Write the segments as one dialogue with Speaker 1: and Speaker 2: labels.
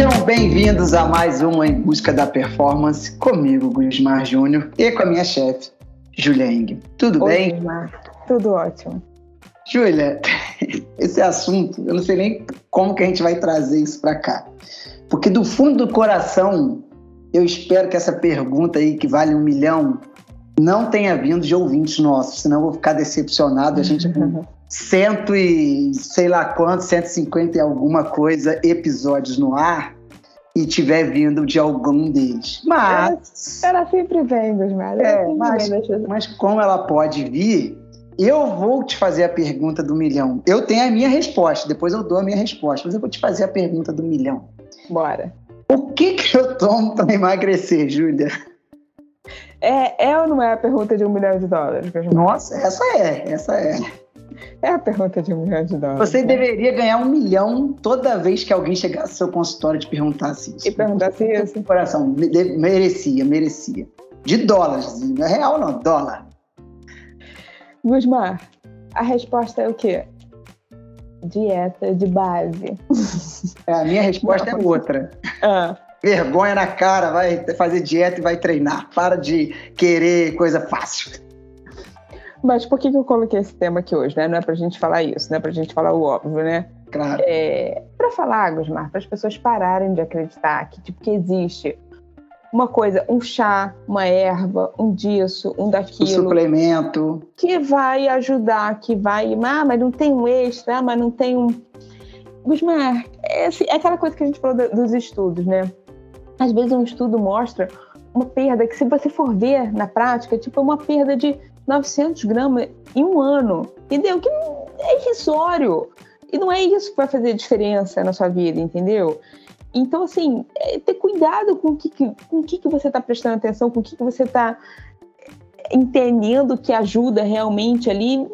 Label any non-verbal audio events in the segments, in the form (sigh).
Speaker 1: Sejam bem-vindos a mais um Em Busca da Performance, comigo, Gusmar Júnior, e com a minha chefe, Julia Eng. Tudo
Speaker 2: Oi,
Speaker 1: bem?
Speaker 2: Gusmar. Tudo ótimo.
Speaker 1: Júlia, (laughs) esse assunto, eu não sei nem como que a gente vai trazer isso para cá. Porque do fundo do coração, eu espero que essa pergunta aí, que vale um milhão, não tenha vindo de ouvintes nossos, senão eu vou ficar decepcionado. A gente com (laughs) cento e sei lá quanto, 150 e alguma coisa episódios no ar e tiver vindo de algum deles. Mas.
Speaker 2: Ela sempre vem, Gusmar. Ela
Speaker 1: É, mas,
Speaker 2: vem
Speaker 1: mas como ela pode vir, eu vou te fazer a pergunta do milhão. Eu tenho a minha resposta, depois eu dou a minha resposta, mas eu vou te fazer a pergunta do milhão.
Speaker 2: Bora.
Speaker 1: O que, que eu tomo para emagrecer, Júlia?
Speaker 2: É, é ou não é a pergunta de um milhão de dólares?
Speaker 1: Nossa, essa é, essa é.
Speaker 2: É a pergunta de um milhão de dólares.
Speaker 1: Você
Speaker 2: né?
Speaker 1: deveria ganhar um milhão toda vez que alguém chegasse ao seu consultório e te perguntasse isso.
Speaker 2: E perguntasse isso?
Speaker 1: Coração, merecia, merecia. De dólares, não é real não, dólar.
Speaker 2: Gusmar, a resposta é o quê? Dieta de base. (laughs)
Speaker 1: É, a minha resposta
Speaker 2: Não.
Speaker 1: é outra.
Speaker 2: Ah,
Speaker 1: Vergonha na cara, vai fazer dieta e vai treinar. Para de querer coisa fácil.
Speaker 2: mas por que, que eu coloquei esse tema aqui hoje, né? Não é pra gente falar isso, não é pra gente falar o óbvio, né?
Speaker 1: Claro.
Speaker 2: é, para falar, Gusmar, para as pessoas pararem de acreditar que, tipo, que existe uma coisa, um chá, uma erva, um disso, um daquilo,
Speaker 1: suplemento.
Speaker 2: que vai ajudar, que vai. Ah, mas não tem um extra, ah, mas não tem um. Gusmar, é, assim, é aquela coisa que a gente falou do- dos estudos, né? Às vezes um estudo mostra uma perda que, se você for ver na prática, tipo, é uma perda de 900 gramas em um ano. Entendeu? Que é irrisório. E não é isso que vai fazer diferença na sua vida, entendeu? Então, assim, é ter cuidado com o que, que- com o que, que você está prestando atenção, com o que, que você está entendendo que ajuda realmente ali.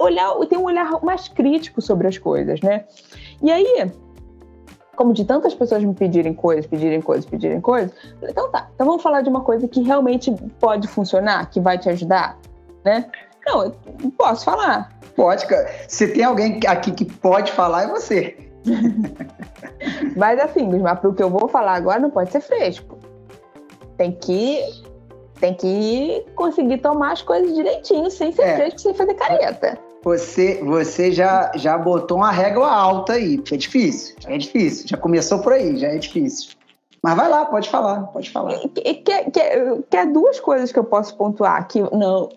Speaker 2: Olhar, ter um olhar mais crítico sobre as coisas, né? E aí, como de tantas pessoas me pedirem coisas, pedirem coisas, pedirem coisas, então tá, então vamos falar de uma coisa que realmente pode funcionar, que vai te ajudar, né? Não, eu posso falar.
Speaker 1: Pode, cara. Se tem alguém aqui que pode falar, é você. (laughs)
Speaker 2: Mas assim, para o que eu vou falar agora não pode ser fresco. Tem que tem que conseguir tomar as coisas direitinho, sem ser
Speaker 1: É.
Speaker 2: fresco, sem fazer careta.
Speaker 1: Você, você já, já botou uma régua alta aí, porque é difícil. Já é difícil. Já começou por aí, já é difícil. Mas vai lá, pode falar, pode falar.
Speaker 2: Que, que, que, é duas coisas que eu posso pontuar que não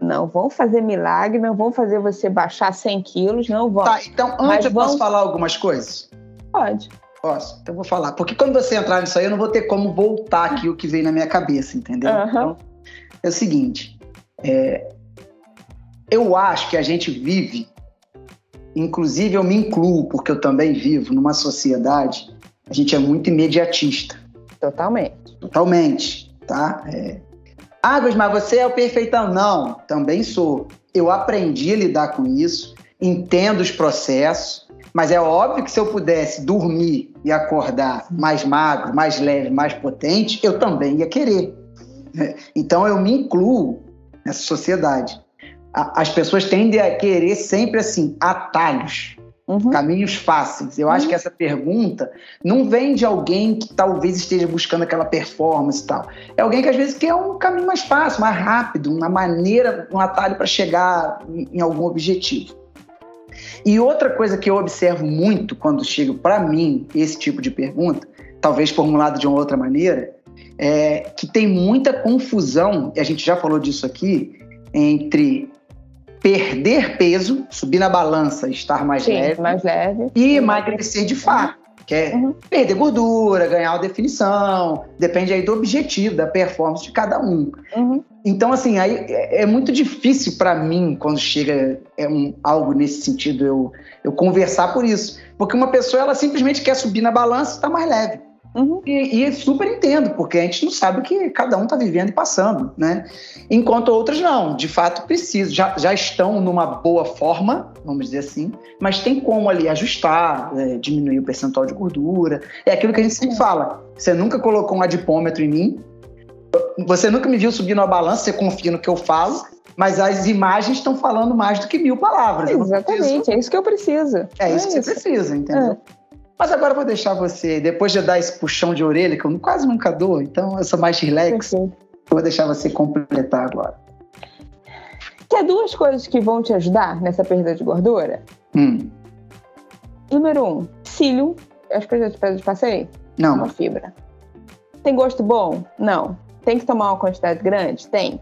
Speaker 2: não vão fazer milagre, não vão fazer você baixar 100 quilos, não vão.
Speaker 1: Tá, então antes
Speaker 2: Mas
Speaker 1: eu posso
Speaker 2: vamos-
Speaker 1: falar algumas coisas?
Speaker 2: Pode.
Speaker 1: Posso, então eu vou falar. Porque quando você entrar nisso aí, eu não vou ter como voltar aqui o que veio na minha cabeça, entendeu? Então, é o seguinte: é, eu acho que a gente vive, inclusive eu me incluo, porque eu também vivo numa sociedade, a gente é muito imediatista,
Speaker 2: Totalmente.
Speaker 1: totalmente, tá? É, ah, Gus, mas você é o perfeitão. Não, também sou. Eu aprendi a lidar com isso, entendo os processos, mas é óbvio que se eu pudesse dormir e acordar mais magro, mais leve, mais potente, eu também ia querer. né? Então eu me incluo nessa sociedade. A- As pessoas tendem a querer sempre assim atalhos,
Speaker 2: Uhum.
Speaker 1: caminhos fáceis. Eu acho
Speaker 2: Uhum.
Speaker 1: que essa pergunta não vem de alguém que talvez esteja buscando aquela performance e tal. É alguém que às vezes quer um caminho mais fácil, mais rápido, uma maneira, um atalho para chegar em em algum objetivo. E outra coisa que eu observo muito quando chega para mim esse tipo de pergunta, talvez formulado de uma outra maneira, é que tem muita confusão, e a gente já falou disso aqui, entre perder peso, subir na balança estar mais
Speaker 2: Sim,
Speaker 1: leve,
Speaker 2: mais leve.
Speaker 1: e emagrecer de fato. Que é
Speaker 2: Uhum.
Speaker 1: perder gordura, ganhar uma definição, depende aí do objetivo, da performance de cada um.
Speaker 2: Uhum.
Speaker 1: Então, assim, aí é é muito difícil para mim, quando chega é um, algo nesse sentido, eu, eu conversar por isso. Porque uma pessoa, ela simplesmente quer subir na balança e estar mais leve.
Speaker 2: Uhum.
Speaker 1: E, e super entendo, porque a gente não sabe o que cada um está vivendo e passando, né? Enquanto outras não, de fato precisam, já, já estão numa boa forma, vamos dizer assim, mas tem como ali ajustar, é, diminuir o percentual de gordura. É aquilo que a gente sempre fala. Você nunca colocou um adipômetro em mim, você nunca me viu subir numa balança, você confia no que eu falo, mas as imagens estão falando mais do que mil palavras.
Speaker 2: Exatamente, é isso que eu preciso.
Speaker 1: É isso que você precisa, entendeu? Mas agora eu vou deixar você, depois de eu dar esse puxão de orelha, que eu quase nunca dou, então eu sou mais relax, eu vou deixar você completar agora.
Speaker 2: Quer duas coisas que vão te ajudar nessa perda de gordura?
Speaker 1: Hum.
Speaker 2: Número um, cílio. Acho que eu já te passei.
Speaker 1: Não.
Speaker 2: Uma fibra. Tem gosto bom? Não. Tem que tomar uma quantidade grande? Tem.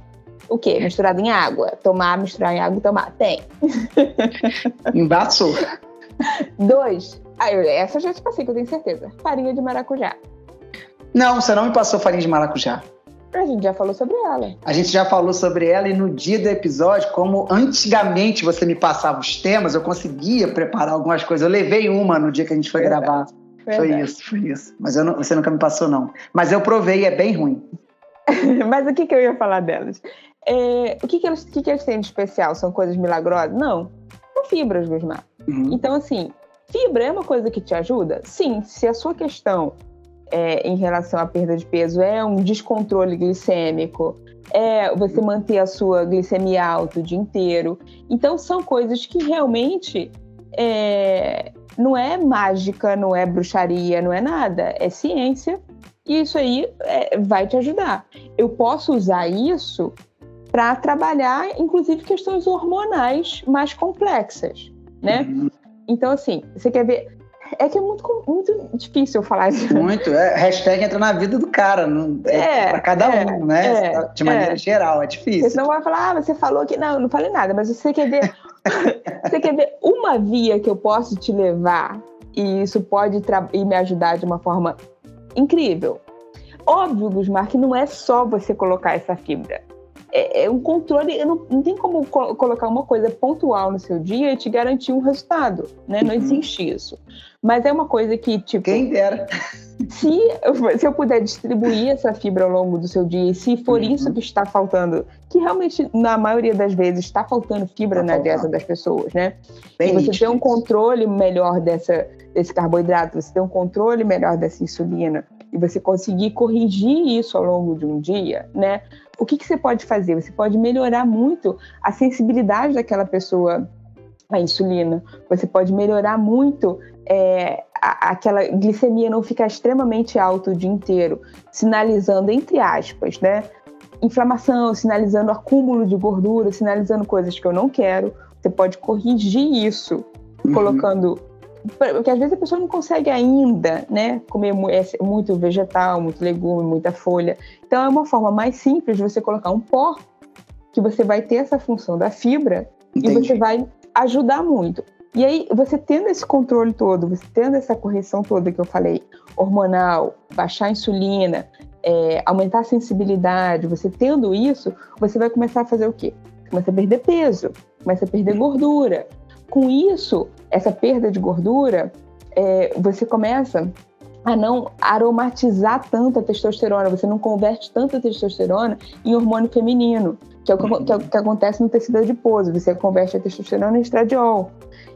Speaker 2: O quê? Misturado em água? Tomar, misturar em água e tomar? Tem. (laughs)
Speaker 1: Embaçou.
Speaker 2: Dois. Ah, eu, essa eu já te passei, que eu tenho certeza. Farinha de maracujá.
Speaker 1: Não, você não me passou farinha de maracujá.
Speaker 2: A gente já falou sobre ela.
Speaker 1: A gente já falou sobre ela e no dia do episódio, como antigamente você me passava os temas, eu conseguia preparar algumas coisas. Eu levei uma no dia que a gente foi Verdade. gravar. Verdade. Foi isso, foi isso. Mas não, você nunca me passou, não. Mas eu provei, é bem ruim. (laughs)
Speaker 2: Mas o que, que eu ia falar delas? É, o que, que, eles, que, que eles têm de especial? São coisas milagrosas? Não. São fibras, Gusmar. Uhum. Então, assim, fibra é uma coisa que te ajuda? Sim, se a sua questão é, em relação à perda de peso é um descontrole glicêmico, é você manter a sua glicemia alta o dia inteiro. Então, são coisas que realmente é, não é mágica, não é bruxaria, não é nada, é ciência. E isso aí é, vai te ajudar. Eu posso usar isso para trabalhar, inclusive, questões hormonais mais complexas, né? Uhum. Então, assim, você quer ver... É que é muito, muito difícil falar isso.
Speaker 1: Muito. É, hashtag entra na vida do cara. Não, é, é para cada é, um, né? É, De maneira é. geral, é difícil.
Speaker 2: Você não vai falar, ah, você falou que... Não, não falei nada. Mas você quer ver... (laughs) você quer ver uma via que eu posso te levar e isso pode e me ajudar de uma forma incrível. Óbvio, Gusmar, que não é só você colocar essa fibra é, é um controle, não, não tem como co colocar uma coisa pontual no seu dia e te garantir um resultado, né? Não uhum. existe isso. Mas é uma coisa que, tipo.
Speaker 1: Quem dera.
Speaker 2: Se, se eu puder distribuir essa fibra ao longo do seu dia, e se for uhum. isso que está faltando, que realmente, na maioria das vezes, está faltando fibra tá na dieta das pessoas, né? Bem e você ter um controle melhor dessa, desse carboidrato, você ter um controle melhor dessa insulina, e você conseguir corrigir isso ao longo de um dia, né? o que, que você pode fazer? Você pode melhorar muito a sensibilidade daquela pessoa à insulina. Você pode melhorar muito é, a, aquela glicemia não ficar extremamente alta o dia inteiro, sinalizando, entre aspas, né? Inflamação, sinalizando acúmulo de gordura, sinalizando coisas que eu não quero. Você pode corrigir isso uhum. colocando porque às vezes a pessoa não consegue ainda, né, comer é, muito vegetal, muito legume, muita folha. Então é uma forma mais simples de você colocar um pó que você vai ter essa função da fibra Entendi. e você vai ajudar muito. E aí, você tendo esse controle todo, você tendo essa correção toda que eu falei, hormonal, baixar a insulina, é, aumentar a sensibilidade, você tendo isso, você vai começar a fazer o quê? Começa a perder peso, começa a perder gordura, com isso, essa perda de gordura, é, você começa a não aromatizar tanto a testosterona, você não converte tanto a testosterona em hormônio feminino, que é o que, que, é o que acontece no tecido adiposo, você converte a testosterona em estradiol.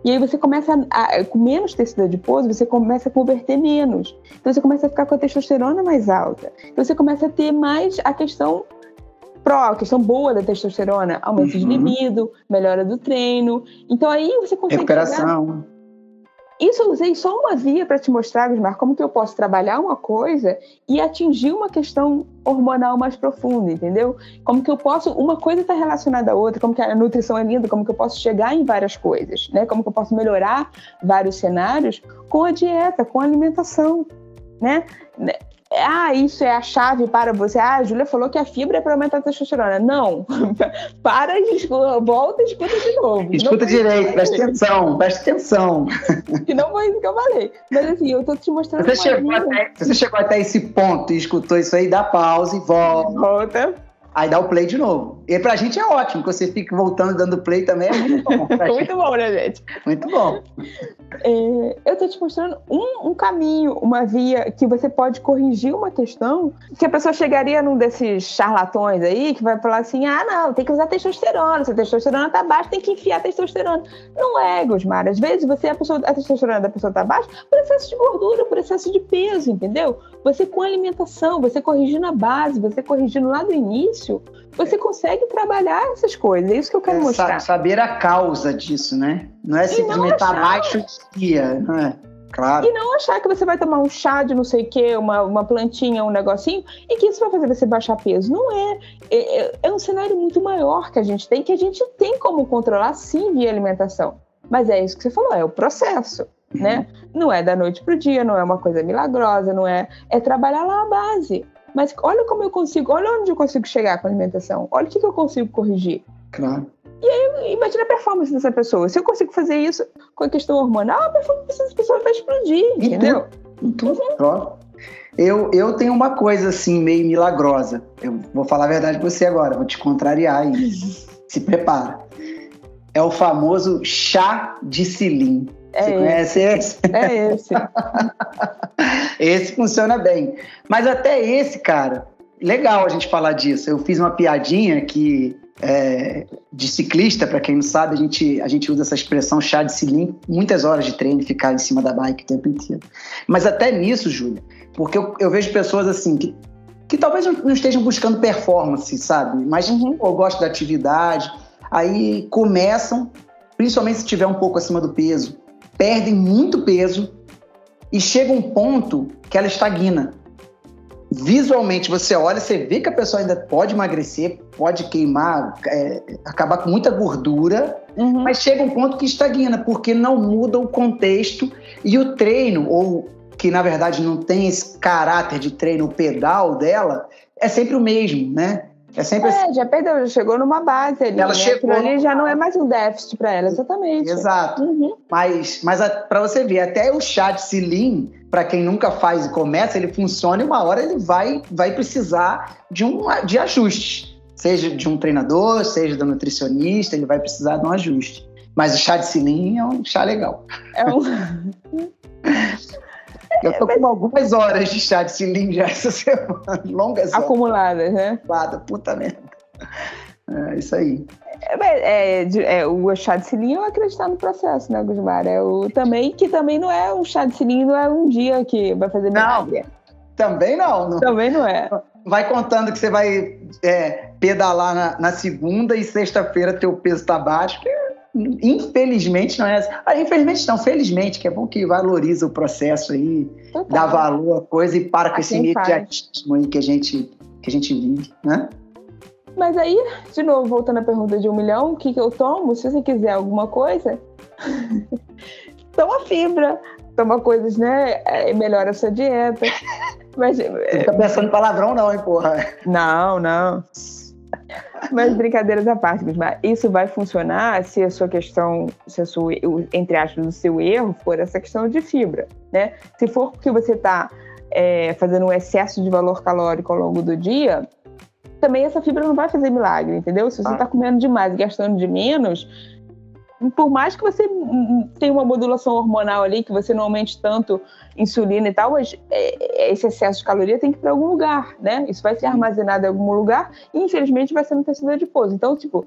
Speaker 2: E aí você começa, a, com menos tecido adiposo, você começa a converter menos. Então você começa a ficar com a testosterona mais alta. Então você começa a ter mais a questão pró, questão boa da testosterona, aumento uhum. de libido, melhora do treino. Então aí você consegue.
Speaker 1: Recuperação. Chegar...
Speaker 2: Isso eu usei só uma via para te mostrar, Gusmar, como que eu posso trabalhar uma coisa e atingir uma questão hormonal mais profunda, entendeu? Como que eu posso, uma coisa está relacionada à outra, como que a nutrição é linda, como que eu posso chegar em várias coisas, né? Como que eu posso melhorar vários cenários com a dieta, com a alimentação, né? Ah, isso é a chave para você. Ah, a Júlia falou que a fibra é para aumentar a testosterona. Não. (laughs) para e volta e escuta de novo.
Speaker 1: Escuta direito, presta atenção, presta atenção. (laughs)
Speaker 2: Que não foi isso que eu falei. Mas assim, eu tô te mostrando.
Speaker 1: Você, chegou até, você chegou até esse ponto e escutou isso aí, dá pausa e volta.
Speaker 2: Volta.
Speaker 1: Aí dá o play de novo. E pra gente é ótimo, que você fique voltando dando play também é muito bom. (laughs)
Speaker 2: muito bom, né, gente?
Speaker 1: Muito bom.
Speaker 2: É, eu tô te mostrando um, um, caminho, uma via que você pode corrigir uma questão que a pessoa chegaria num desses charlatões aí que vai falar assim: ah, não, tem que usar testosterona. Se a testosterona tá baixa, tem que enfiar testosterona. Não é, Gosmar. Às vezes você a, pessoa, a testosterona da pessoa tá baixa por excesso de gordura, por excesso de peso, entendeu? Você com alimentação, você corrigindo a base, você corrigindo lá do início início, você consegue trabalhar essas coisas. É isso que eu quero é, mostrar.
Speaker 1: Saber a causa disso, né? Não é simplesmente estar abaixo de dia, não é? Claro.
Speaker 2: E não achar que você vai tomar um chá de não sei o quê, uma, uma plantinha, um negocinho, e que isso vai fazer você baixar peso. Não é. é. É, é um cenário muito maior que a gente tem, que a gente tem como controlar sim via alimentação. Mas é isso que você falou, é o processo. Uhum. Né? Não é da noite para o dia, não é uma coisa milagrosa, não é. É trabalhar lá a base. Mas olha como eu consigo, olha onde eu consigo chegar com a alimentação, olha o que, que eu consigo corrigir.
Speaker 1: Claro.
Speaker 2: E aí, imagina a performance dessa pessoa. Se eu consigo fazer isso com a questão hormonal, a performance dessa pessoa vai explodir, entendeu?
Speaker 1: Tudo, tudo. Eu, eu tenho uma coisa assim, meio milagrosa. Eu vou falar a verdade pra você agora, vou te contrariar aí. (laughs) Se prepara. É o famoso chá de cilim.
Speaker 2: É
Speaker 1: você
Speaker 2: esse.
Speaker 1: conhece esse?
Speaker 2: É esse. (laughs)
Speaker 1: esse funciona bem. Mas até esse, cara, legal a gente falar disso. Eu fiz uma piadinha que é, de ciclista, para quem não sabe, a gente, a gente usa essa expressão chá de cilindro, muitas horas de treino, ficar em cima da bike o tempo inteiro. Mas até nisso, Júlia, porque eu, eu vejo pessoas assim que, que talvez não estejam buscando performance, sabe? Mas uhum. eu gosto da atividade, aí começam, principalmente se tiver um pouco acima do peso, perdem muito peso e chega um ponto que ela estagna visualmente você olha, você vê que a pessoa ainda pode emagrecer, pode queimar, é, acabar com muita gordura, uhum. mas chega um ponto que estagna, porque não muda o contexto e o treino, ou que na verdade não tem esse caráter de treino, o pedal dela, é sempre o mesmo, né?
Speaker 2: É sempre é, assim. já perdeu, já chegou numa base ali.
Speaker 1: Ela né? chegou.
Speaker 2: ali já não é mais um déficit para ela, exatamente.
Speaker 1: Exato. Uhum. Mas, mas para você ver, até o chá de cilim, para quem nunca faz e começa, ele funciona e uma hora ele vai, vai precisar de, um, de ajustes. Seja de um treinador, seja do nutricionista, ele vai precisar de um ajuste. Mas o chá de cilim é um chá legal. É um. (laughs) Eu tô com algumas horas de chá de cilim já essa (laughs) semana, longas
Speaker 2: horas. Acumuladas, né?
Speaker 1: Acumulada, puta merda. É isso aí.
Speaker 2: É, é, é, o chá de cilindro é acreditar no processo, né, Gusmar? É o também que também não é um chá de cilindro, não é um dia que vai fazer milagre.
Speaker 1: Não, também não, não.
Speaker 2: Também não é.
Speaker 1: Vai contando que você vai é, pedalar na, na segunda e sexta-feira teu peso tá baixo, que infelizmente não é assim. Ah, infelizmente não, felizmente, que é bom que valoriza o processo aí, Total. dá valor à coisa e para com esse imediatismo aí que a gente, que a gente vive, né?
Speaker 2: Mas aí, de novo, voltando à pergunta de um milhão, o que, que eu tomo? Se você quiser alguma coisa, (laughs) toma fibra, toma coisas, né? É, melhora a sua dieta. (laughs)
Speaker 1: Mas, não tá pensando em palavrão, não, hein, porra?
Speaker 2: Não, não. Mas brincadeiras à parte, Gusmar, isso vai funcionar se a sua questão, se a sua, entre aspas, o seu erro for essa questão de fibra, né? Se for porque você está é, fazendo um excesso de valor calórico ao longo do dia, também essa fibra não vai fazer milagre, entendeu? Se você está ah. comendo demais e gastando de menos, por mais que você tenha uma modulação hormonal ali, que você não aumente tanto insulina e tal, mas é, é, esse excesso de caloria tem que ir para algum lugar, né? Isso vai ser armazenado em algum lugar e, infelizmente, vai ser no tecido adiposo. Então, tipo,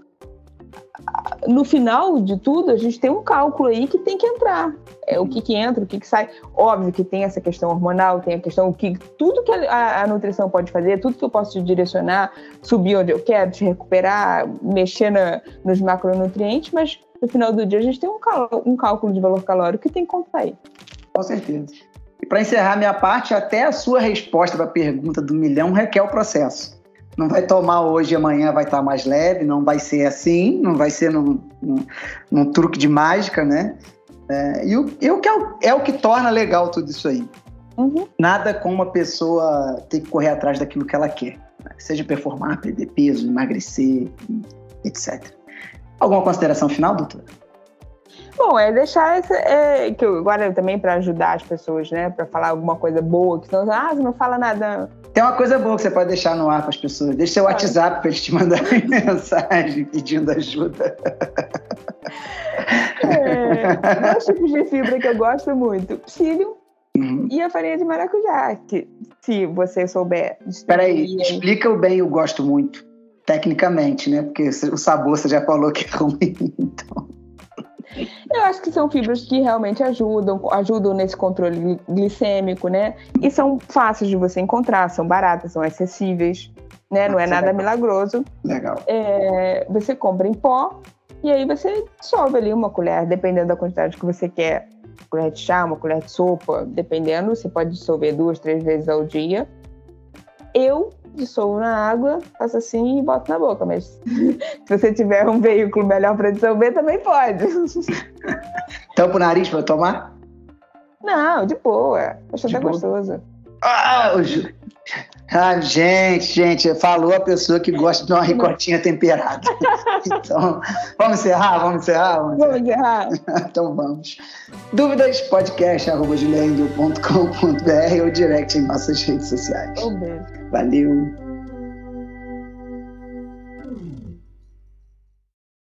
Speaker 2: no final de tudo, a gente tem um cálculo aí que tem que entrar. É, o que, que entra, o que, que sai. Óbvio que tem essa questão hormonal, tem a questão que tudo que a, a, nutrição pode fazer, tudo que eu posso te direcionar, subir onde eu quero, te recuperar, mexer na, nos macronutrientes, mas no final do dia a gente tem um, um cálculo de valor calórico que tem que contar aí.
Speaker 1: Com certeza. E para encerrar minha parte, até a sua resposta para a pergunta do milhão requer o processo não vai tomar hoje e amanhã vai estar mais leve, não vai ser assim, não vai ser num, num, num truque de mágica, né? É, e o, e o que é, o, é o que torna legal tudo isso aí. Uhum. Nada como uma pessoa ter que correr atrás daquilo que ela quer, né? seja performar, perder peso, emagrecer, etc. Alguma consideração final, doutora?
Speaker 2: Bom, é deixar esse, é, que eu, agora também para ajudar as pessoas, né, para falar alguma coisa boa, que senão, ah, você não fala nada
Speaker 1: tem uma coisa boa que você pode deixar no ar para as pessoas. Deixa seu WhatsApp para eles te mandarem (laughs) mensagem pedindo ajuda.
Speaker 2: É, dois tipos de fibra que eu gosto muito: psyllium uhum. e a farinha de maracujá. Que, se você souber.
Speaker 1: Espera aí, explica o bem eu gosto muito, tecnicamente, né? Porque o sabor você já falou que é ruim. (laughs) Então.
Speaker 2: Eu acho que são fibras que realmente ajudam, ajudam nesse controle glicêmico, né? E são fáceis de você encontrar, são baratas, são acessíveis, né? Não é nada legal. milagroso.
Speaker 1: Legal.
Speaker 2: É, você compra em pó e aí você dissolve ali uma colher, dependendo da quantidade que você quer colheres de chá, uma colher de sopa, dependendo, você pode dissolver duas, três vezes ao dia. Eu dissolvo na água, faço assim e boto na boca, mas (laughs) se você tiver um veículo melhor para dissolver, também pode. (laughs)
Speaker 1: Tampa o nariz para tomar?
Speaker 2: Não, de boa. Acho até gostoso.
Speaker 1: Ah, ah, gente, gente, falou a pessoa que gosta de uma ricotinha temperada. (laughs) Então, vamos encerrar?
Speaker 2: Vamos encerrar? Vamos encerrar. (laughs)
Speaker 1: Então vamos. Dúvidas, podcast.com.br ou direct em nossas redes sociais.
Speaker 2: Um beijo.
Speaker 1: Valeu.